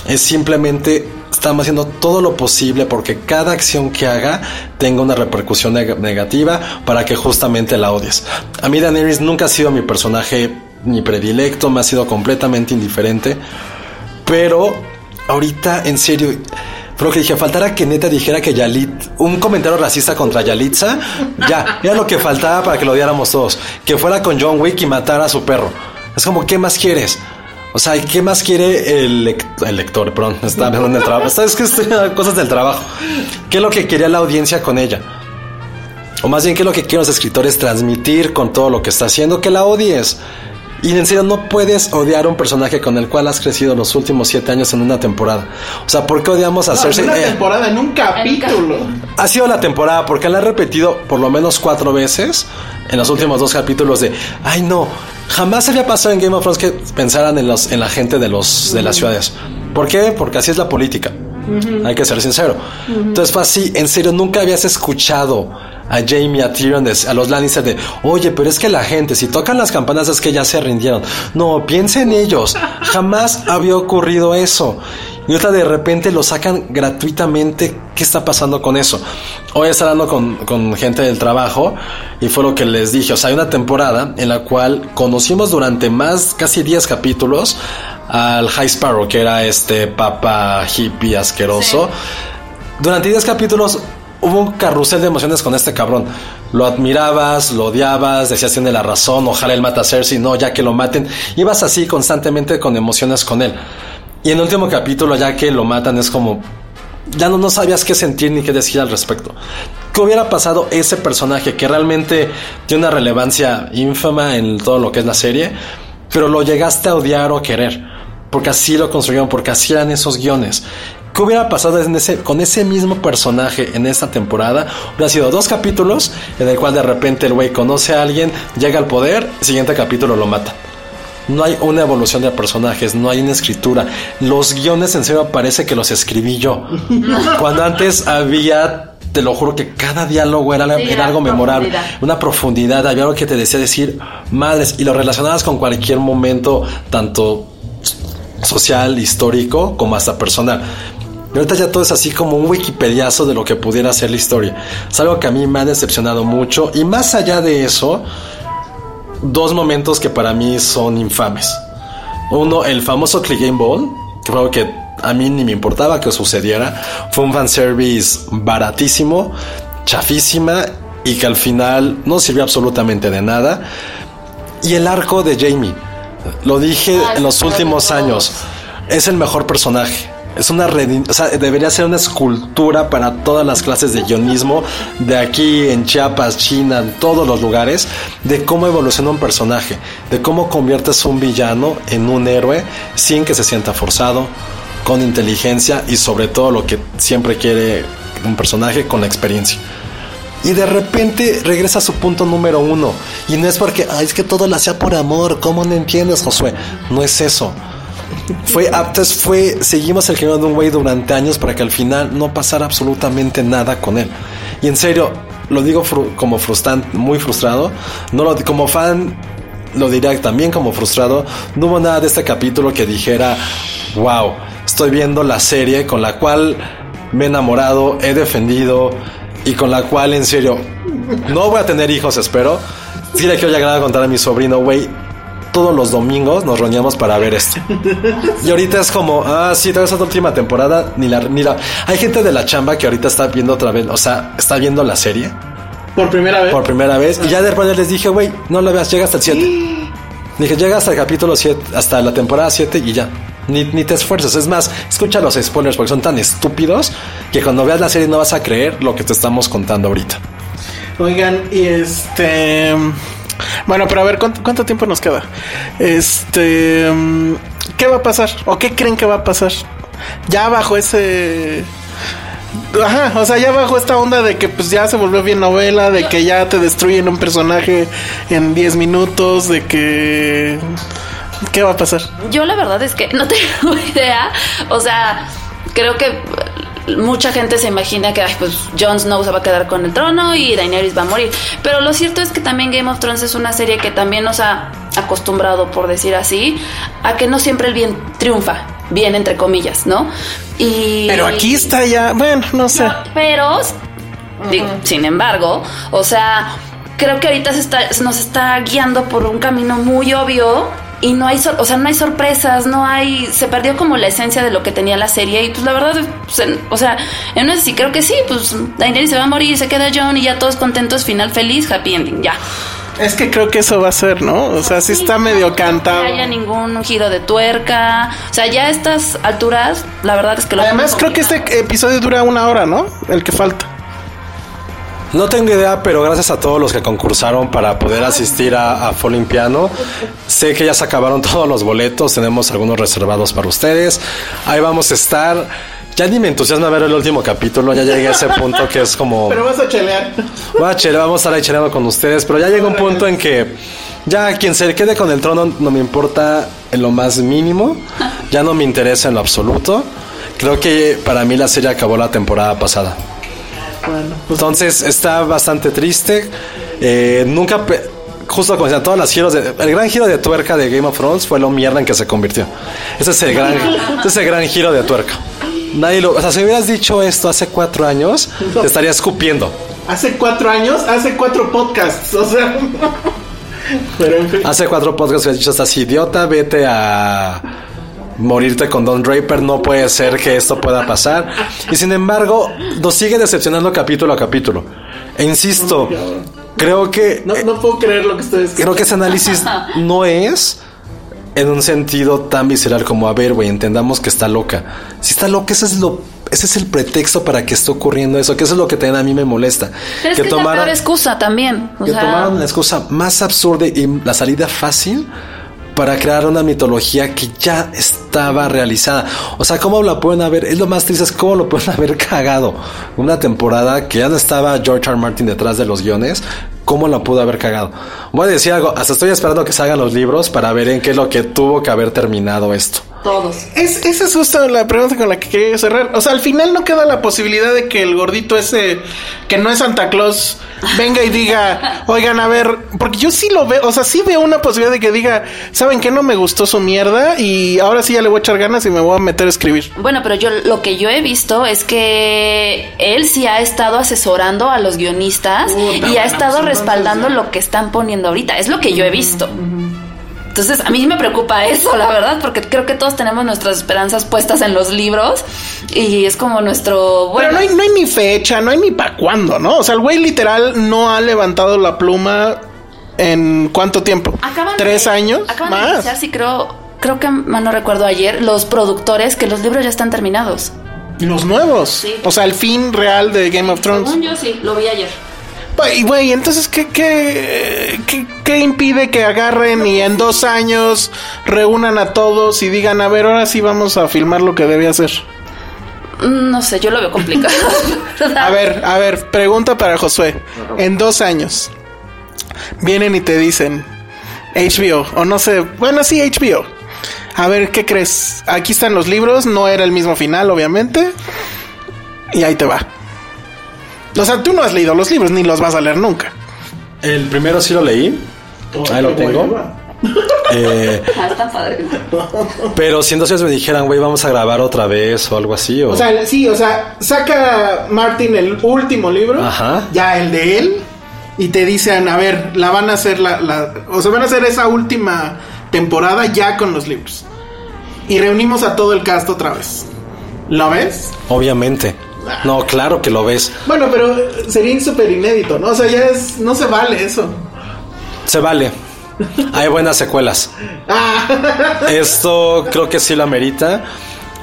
Speaker 2: Es simplemente estamos haciendo todo lo posible porque cada acción que haga tenga una repercusión neg- negativa para que justamente la odies. A mí Daenerys nunca ha sido mi personaje ni predilecto, me ha sido completamente indiferente. Pero ahorita, en serio, fue lo que dije, faltara que neta dijera que Yalit, un comentario racista contra Yalitza, ya, era lo que faltaba para que lo odiáramos todos. Que fuera con John Wick y matara a su perro. Es como, ¿qué más quieres? O sea, ¿qué más quiere el, lec- el lector? Perdón, está en el trabajo. Es que estoy cosas del trabajo. ¿Qué es lo que quería la audiencia con ella? O más bien, ¿qué es lo que quieren los escritores transmitir con todo lo que está haciendo? Que la odies. Y en serio, no puedes odiar a un personaje con el cual has crecido los últimos siete años en una temporada. O sea, ¿por qué odiamos a Cersei?
Speaker 3: una
Speaker 2: Eh,
Speaker 3: temporada, en un capítulo.
Speaker 2: ha sido la temporada porque la he repetido por lo menos cuatro veces en los últimos dos capítulos de ay no jamás había pasado en Game of Thrones que pensaran en los en la gente de los de las ciudades ¿por qué? porque así es la política hay que ser sincero entonces fue así en serio nunca habías escuchado a Jamie, a Tyrion, a los Lannister de, oye, pero es que la gente, si tocan las campanas es que ya se rindieron. No, piensa en ellos. Jamás había ocurrido eso. Y ahorita de repente lo sacan gratuitamente. ¿Qué está pasando con eso? Hoy estaba hablando con, con gente del trabajo y fue lo que les dije. O sea, hay una temporada en la cual conocimos durante más, casi 10 capítulos al High Sparrow, que era este papa hippie asqueroso. Durante 10 capítulos hubo un carrusel de emociones con este cabrón. Lo admirabas, lo odiabas, decías tiene la razón, ojalá él mata a Cersei, no, ya que lo maten. Ibas así constantemente con emociones con él. Y en el último capítulo, ya que lo matan, es como. Ya no, no sabías qué sentir ni qué decir al respecto. ¿Qué hubiera pasado ese personaje que realmente tiene una relevancia ínfama en todo lo que es la serie? Pero lo llegaste a odiar o querer. Porque así lo construyeron, porque así eran esos guiones. ¿Qué hubiera pasado en ese, con ese mismo personaje en esta temporada? Hubiera sido dos capítulos en el cual de repente el güey conoce a alguien, llega al poder, siguiente capítulo lo mata. No hay una evolución de personajes, no hay una escritura. Los guiones en serio parece que los escribí yo. Cuando antes había, te lo juro que cada diálogo era,
Speaker 4: Sí,
Speaker 2: era
Speaker 4: era
Speaker 2: algo memorable.
Speaker 4: profundidad.
Speaker 2: Una profundidad, había algo que te decía decir madres y lo relacionabas con cualquier momento, tanto social, histórico, como hasta personal. Y ahorita ya todo es así como un wikipediazo de lo que pudiera ser la historia. Es algo que a mí me ha decepcionado mucho. Y más allá de eso, dos momentos que para mí son infames. Uno, el famoso Clegane Ball, que que a mí ni me importaba que sucediera. Fue un fanservice baratísimo chafísima y que al final no sirvió absolutamente de nada. Y el arco de Jamie, lo dije en los últimos años, es el mejor personaje. Es una o sea, debería ser una escultura para todas las clases de guionismo de aquí en Chiapas, China, en todos los lugares, de cómo evoluciona un personaje, de cómo conviertes un villano en un héroe sin que se sienta forzado, con inteligencia y sobre todo lo que siempre quiere un personaje con la experiencia. Y de repente regresa a su punto número uno. Y no es porque, Ay, es que todo lo hacía por amor. ¿Cómo no entiendes, Josué? No es eso. Fue, aptes, fue, seguimos el camino de un güey durante años para que al final no pasara absolutamente nada con él. Y en serio, lo digo como frustrante, muy frustrado. No lo, como fan, lo diría también como frustrado. No hubo nada de este capítulo que dijera, wow, estoy viendo la serie con la cual me he enamorado, he defendido y con la cual en serio no voy a tener hijos, espero. Sí le quiero llegar a contar a mi sobrino, güey, todos los domingos nos reuníamos para ver esto. Y ahorita es como, ah, sí, toda esa última temporada, ni la, ni la... Hay gente de la chamba que ahorita está viendo otra vez, o sea, está viendo la serie.
Speaker 3: Por primera vez.
Speaker 2: Por primera vez. Y ya de repente les dije, güey, no la veas, llega hasta el 7. Dije, llega hasta el capítulo 7, hasta la temporada 7 y ya. Ni, ni, te esfuerces. Es más, escucha los spoilers porque son tan estúpidos que cuando veas la serie no vas a creer lo que te estamos contando ahorita.
Speaker 3: Oigan, y este. Bueno, pero a ver, ¿cuánto, tiempo nos queda? Este. ¿Qué va a pasar? ¿O qué creen que va a pasar? Ya bajo ese. Ajá, o sea, ya bajo esta onda de que pues ya se volvió bien novela, de que ya te destruyen un personaje en 10 minutos, de que ¿Qué va a pasar?
Speaker 4: Yo la verdad es que no tengo idea. O sea, creo que mucha gente se imagina que pues Jon Snow se va a quedar con el trono y Daenerys va a morir. Pero lo cierto es que también Game of Thrones es una serie que también nos ha acostumbrado, por decir así, a que no siempre el bien triunfa. Bien, entre comillas, ¿no?
Speaker 3: Y. Pero aquí está ya. Bueno, no sé.
Speaker 4: pero. sin embargo, o sea, creo que ahorita se está, nos está guiando por un camino muy obvio y no hay, o sea, no hay sorpresas, no hay, se perdió como la esencia de lo que tenía la serie y pues la verdad, pues, o sea, en una sí creo que sí, pues Daenerys se va a morir, se queda John y ya todos contentos, final feliz, happy ending, ya.
Speaker 3: Es que creo que eso va a ser, ¿no? O sea, sí, está medio cantado.
Speaker 4: No haya ningún giro de tuerca. O sea, ya a estas alturas, la verdad es que lo
Speaker 3: Además, creo que este episodio dura una hora, ¿no? El que falta.
Speaker 2: No tengo idea, pero gracias a todos los que concursaron para poder asistir a, a Piano. Sé que ya se acabaron todos los boletos, tenemos algunos reservados para ustedes. Ahí vamos a estar. Ya ni me entusiasma ver el último capítulo, ya llegué a ese punto que es como...
Speaker 3: Pero vas a chelear.
Speaker 2: Voy a chelear, vamos a estar ahí cheleando con ustedes, pero ya llega un punto en que ya quien se quede con el trono no me importa en lo más mínimo, ya no me interesa en lo absoluto. Creo que para mí la serie acabó la temporada pasada. Pues Entonces está bastante triste. Eh, nunca, justo como decían, todas las giros de, el gran giro de tuerca de Game of Thrones fue lo mierda en que se convirtió. Ese es el gran, ese es el gran giro de tuerca. Nadie lo, o sea, si hubieras dicho esto hace cuatro años, te estaría escupiendo.
Speaker 3: Hace cuatro años, hace cuatro podcasts, o sea.
Speaker 2: Hace cuatro podcasts hubieras dicho, estás idiota, vete a morirte con Don Draper, no puede ser que esto pueda pasar. Y sin embargo, nos sigue decepcionando capítulo a capítulo. E insisto, creo que...
Speaker 3: No, no puedo creer lo que estoy diciendo.
Speaker 2: Creo que ese análisis no es en un sentido tan visceral como, a ver, güey, entendamos que está loca. Si está loca, ese es lo... Ese es el pretexto para que esté ocurriendo eso, que eso es lo que también a mí me molesta.
Speaker 4: que, que tomaron, excusa también.
Speaker 2: que tomaron la excusa más absurda y la salida fácil para crear una mitología que ya estaba realizada. O sea, ¿cómo la pueden haber? Es lo más triste, es cómo lo pueden haber cagado. Una temporada que ya no estaba George R. Martin detrás de los guiones, ¿cómo la pudo haber cagado? Voy a decir algo, hasta estoy esperando que salgan los libros para ver en qué es lo que tuvo que haber terminado esto
Speaker 4: todos.
Speaker 3: Es, esa es justo la pregunta con la que quería cerrar. O sea, al final no queda la posibilidad de que el gordito ese, que no es Santa Claus, venga y diga, oigan, a ver, porque yo sí lo veo, o sea, sí veo una posibilidad de que diga, ¿saben qué? No me gustó su mierda y ahora sí ya le voy a echar ganas y me voy a meter a escribir.
Speaker 4: Bueno, pero yo lo que yo he visto es que él sí ha estado asesorando a los guionistas y ha estado respaldando lo que están poniendo ahorita. Es lo que yo he visto. Entonces, a mí me preocupa eso, la verdad, porque creo que todos tenemos nuestras esperanzas puestas en los libros y es como nuestro...
Speaker 3: Bueno, Pero no hay, no hay ni fecha, no hay ni para cuándo, ¿no? O sea, el güey literal no ha levantado la pluma en cuánto tiempo? ¿Tres años?
Speaker 4: Acaban más. De sí, creo, creo que no recuerdo ayer, los productores que los libros ya están terminados.
Speaker 3: Los nuevos. Sí. O sea, el fin real de Game of Thrones.
Speaker 4: Según yo sí, lo vi ayer.
Speaker 3: Y güey, entonces, ¿qué, qué, qué, impide que agarren y en dos años reúnan a todos y digan, a ver, ahora sí vamos a filmar lo que debe hacer?
Speaker 4: Mm, no sé, yo lo veo complicado.
Speaker 3: a ver, a ver, pregunta para Josué. En dos años, vienen y te dicen, HBO, o no sé, bueno, sí, HBO. A ver, ¿qué crees? Aquí están los libros, no era el mismo final, obviamente. Y ahí te va. O sea, tú no has leído los libros ni los vas a leer nunca.
Speaker 2: El primero sí lo leí. ahí lo tengo.
Speaker 4: Eh, ah, está padre.
Speaker 2: Pero si entonces me dijeran, güey, vamos a grabar otra vez o algo así.
Speaker 3: O... sea, sí, o sea, saca Martin el último libro, Ajá. ya el de él, y te dicen, a ver, la van a hacer la, la, o sea, van a hacer esa última temporada ya con los libros. Y reunimos a todo el cast otra vez. ¿Lo ves?
Speaker 2: Obviamente. No, claro que lo ves.
Speaker 3: Bueno, pero sería súper inédito, ¿no? O sea, ya es. No se vale eso.
Speaker 2: Se vale. Hay buenas secuelas. Ah. Esto creo que sí lo amerita.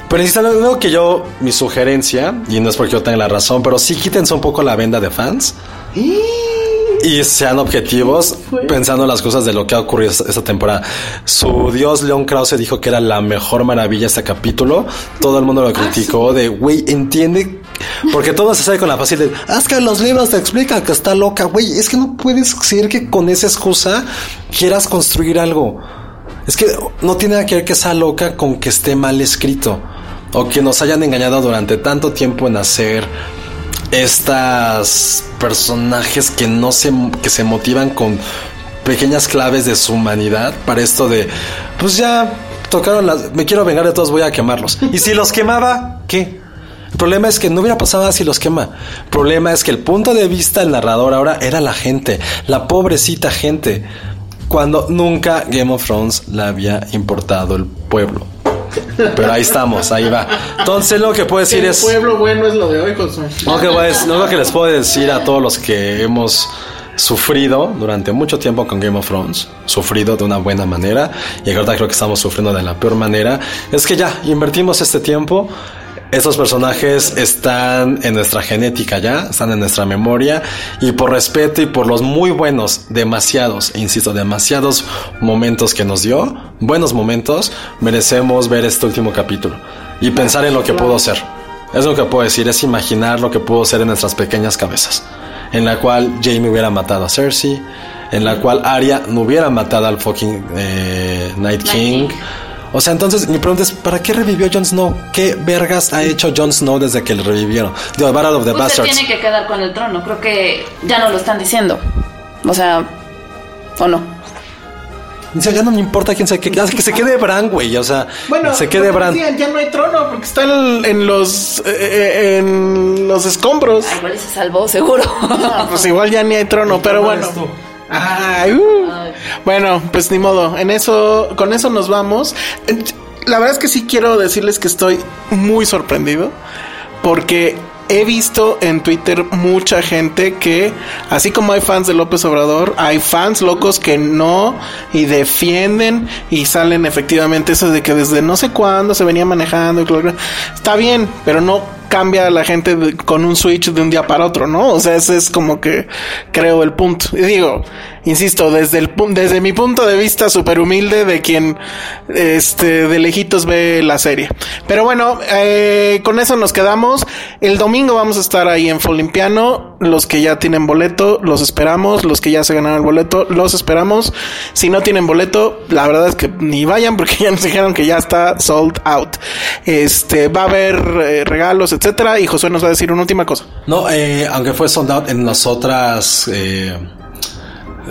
Speaker 2: Pero algo que yo, mi sugerencia, y no es porque yo tenga la razón, pero sí quítense un poco la venda de fans. Y sean objetivos pensando en las cosas de lo que ha ocurrido esta, temporada. Su dios Leon Krause dijo que era la mejor maravilla este capítulo. Todo el mundo lo ah, criticó de, güey, entiende. Porque todo se sabe con la fácil de, haz que los libros te explican que está loca, güey. Es que no puedes decir que con esa excusa quieras construir algo. Es que no tiene nada que ver que sea loca con que esté mal escrito. O que nos hayan engañado durante tanto tiempo en hacer estas personajes que no se que se motivan con pequeñas claves de su humanidad para esto de pues ya tocaron las me quiero vengar de todos voy a quemarlos y si los quemaba qué el problema es que no hubiera pasado nada si los quema. El problema es que el punto de vista del narrador ahora era la gente, la pobrecita gente, cuando nunca Game of Thrones le había importado el pueblo. Pero ahí estamos, ahí va. Entonces lo que puedo decir es...
Speaker 3: El pueblo bueno es lo de hoy, Josué.
Speaker 2: Lo que, lo que les puedo decir a todos los que hemos sufrido durante mucho tiempo con Game of Thrones, sufrido de una buena manera, y ahora creo que estamos sufriendo de la peor manera, es que ya invertimos este tiempo estos personajes están en nuestra genética ya, están en nuestra memoria y por respeto y por los muy buenos, demasiados, insisto, demasiados momentos que nos dio, buenos momentos, merecemos ver este último capítulo y pensar en lo que pudo ser. Es lo que puedo decir, es imaginar lo que pudo ser en nuestras pequeñas cabezas, en la cual Jamie hubiera matado a Cersei, en la cual Arya no hubiera matado al fucking eh, Night King. O sea, entonces mi pregunta es, ¿para qué revivió Jon Snow? ¿Qué vergas ha hecho Jon Snow desde que le revivieron? The Battle of the
Speaker 4: Usted
Speaker 2: Bastards.
Speaker 4: tiene que quedar con el trono, creo que ya no lo están diciendo. O sea, ¿o no?
Speaker 2: Dice, ya no me importa quién se quede, que se quede Bran, güey, o sea,
Speaker 3: bueno,
Speaker 2: se quede Bran.
Speaker 3: ya no hay trono porque está en, los eh, eh, en los escombros.
Speaker 4: Ah, igual se salvó, seguro.
Speaker 3: pues igual ya ni hay trono, pero bueno. Uh. Bueno, pues ni modo. En eso, con eso nos vamos. La verdad es que sí quiero decirles que estoy muy sorprendido porque he visto en Twitter mucha gente que, así como hay fans de López Obrador, hay fans locos que no y defienden y salen efectivamente eso de que desde no sé cuándo se venía manejando. Está bien, pero no cambia la gente con un switch de un día para otro, ¿no? O sea, ese es como que creo el punto. Y digo, insisto, desde el desde mi punto de vista súper humilde de quien este de lejitos ve la serie. Pero bueno, eh, con eso nos quedamos. El domingo vamos a estar ahí en Folimpiano. Los que ya tienen boleto, los esperamos. Los que ya se ganaron el boleto, los esperamos. Si no tienen boleto, la verdad es que ni vayan porque ya nos dijeron que ya está sold out. Este va a haber eh, regalos, etcétera. Y José nos va a decir una última cosa.
Speaker 2: No, eh, aunque fue sold out en las otras eh,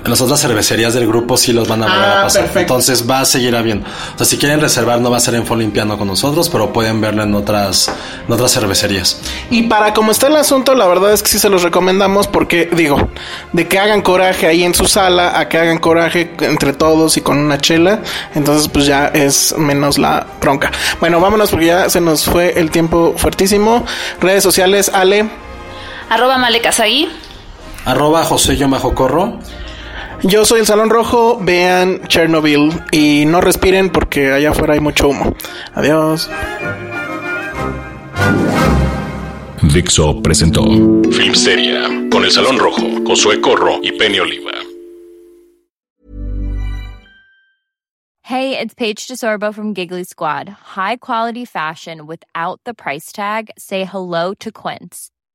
Speaker 2: las otras cervecerías del grupo sí los van a volver
Speaker 3: Ah,
Speaker 2: a pasar.
Speaker 3: perfecto.
Speaker 2: Entonces va a seguir habiendo. O sea, si quieren reservar, no va a ser en Folimpiano con nosotros, pero pueden verlo en otras, en otras cervecerías.
Speaker 3: Y para como está el asunto, la verdad es que sí se los recomendamos porque, digo, de que hagan coraje ahí en su sala a que hagan coraje entre todos y con una chela, entonces pues ya es menos la bronca. Bueno, vámonos porque ya se nos fue el tiempo fuertísimo. Redes sociales, Ale.
Speaker 4: Arroba Male Kazagi.
Speaker 2: Arroba José Yo Bajo Corro.
Speaker 3: Yo soy el Salón Rojo, vean Chernobyl y no respiren porque allá afuera hay mucho humo. Adiós.
Speaker 1: Dixo presentó Filmsteria con El Salón Rojo, Josué Corro y Penny Oliva.
Speaker 5: Hey, it's Paige DeSorbo from Giggly Squad. High quality fashion without the price tag. Say hello to Quince.